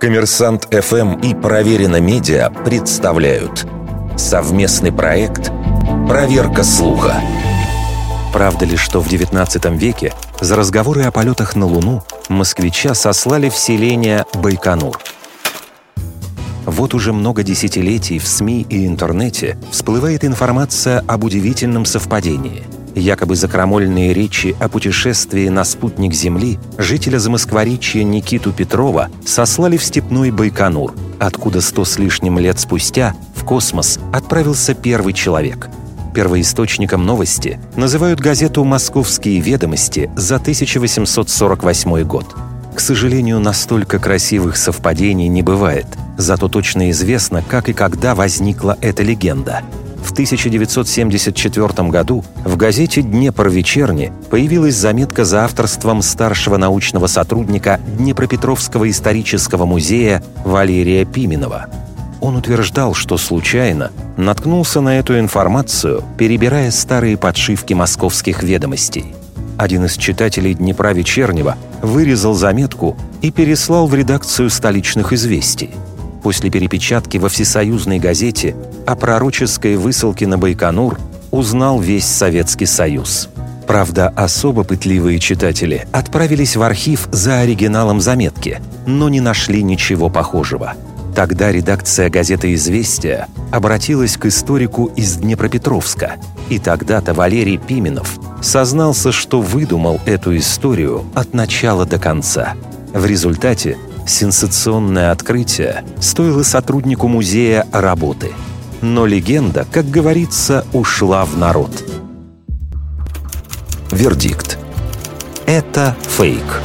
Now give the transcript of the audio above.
Коммерсант ФМ и Проверено Медиа представляют совместный проект «Проверка слуха». Правда ли, что в XIX веке за разговоры о полетах на Луну москвича сослали в селение Байконур? Вот уже много десятилетий в СМИ и интернете всплывает информация об удивительном совпадении – якобы за крамольные речи о путешествии на спутник Земли жителя Замоскворечья Никиту Петрова сослали в степной Байконур, откуда сто с лишним лет спустя в космос отправился первый человек. Первоисточником новости называют газету «Московские ведомости» за 1848 год. К сожалению, настолько красивых совпадений не бывает, зато точно известно, как и когда возникла эта легенда – в 1974 году в газете «Днепр вечерний» появилась заметка за авторством старшего научного сотрудника Днепропетровского исторического музея Валерия Пименова. Он утверждал, что случайно наткнулся на эту информацию, перебирая старые подшивки московских ведомостей. Один из читателей «Днепра вечернего» вырезал заметку и переслал в редакцию столичных известий – после перепечатки во всесоюзной газете о пророческой высылке на Байконур узнал весь Советский Союз. Правда, особо пытливые читатели отправились в архив за оригиналом заметки, но не нашли ничего похожего. Тогда редакция газеты «Известия» обратилась к историку из Днепропетровска, и тогда-то Валерий Пименов сознался, что выдумал эту историю от начала до конца. В результате Сенсационное открытие стоило сотруднику музея работы. Но легенда, как говорится, ушла в народ. Вердикт. Это фейк.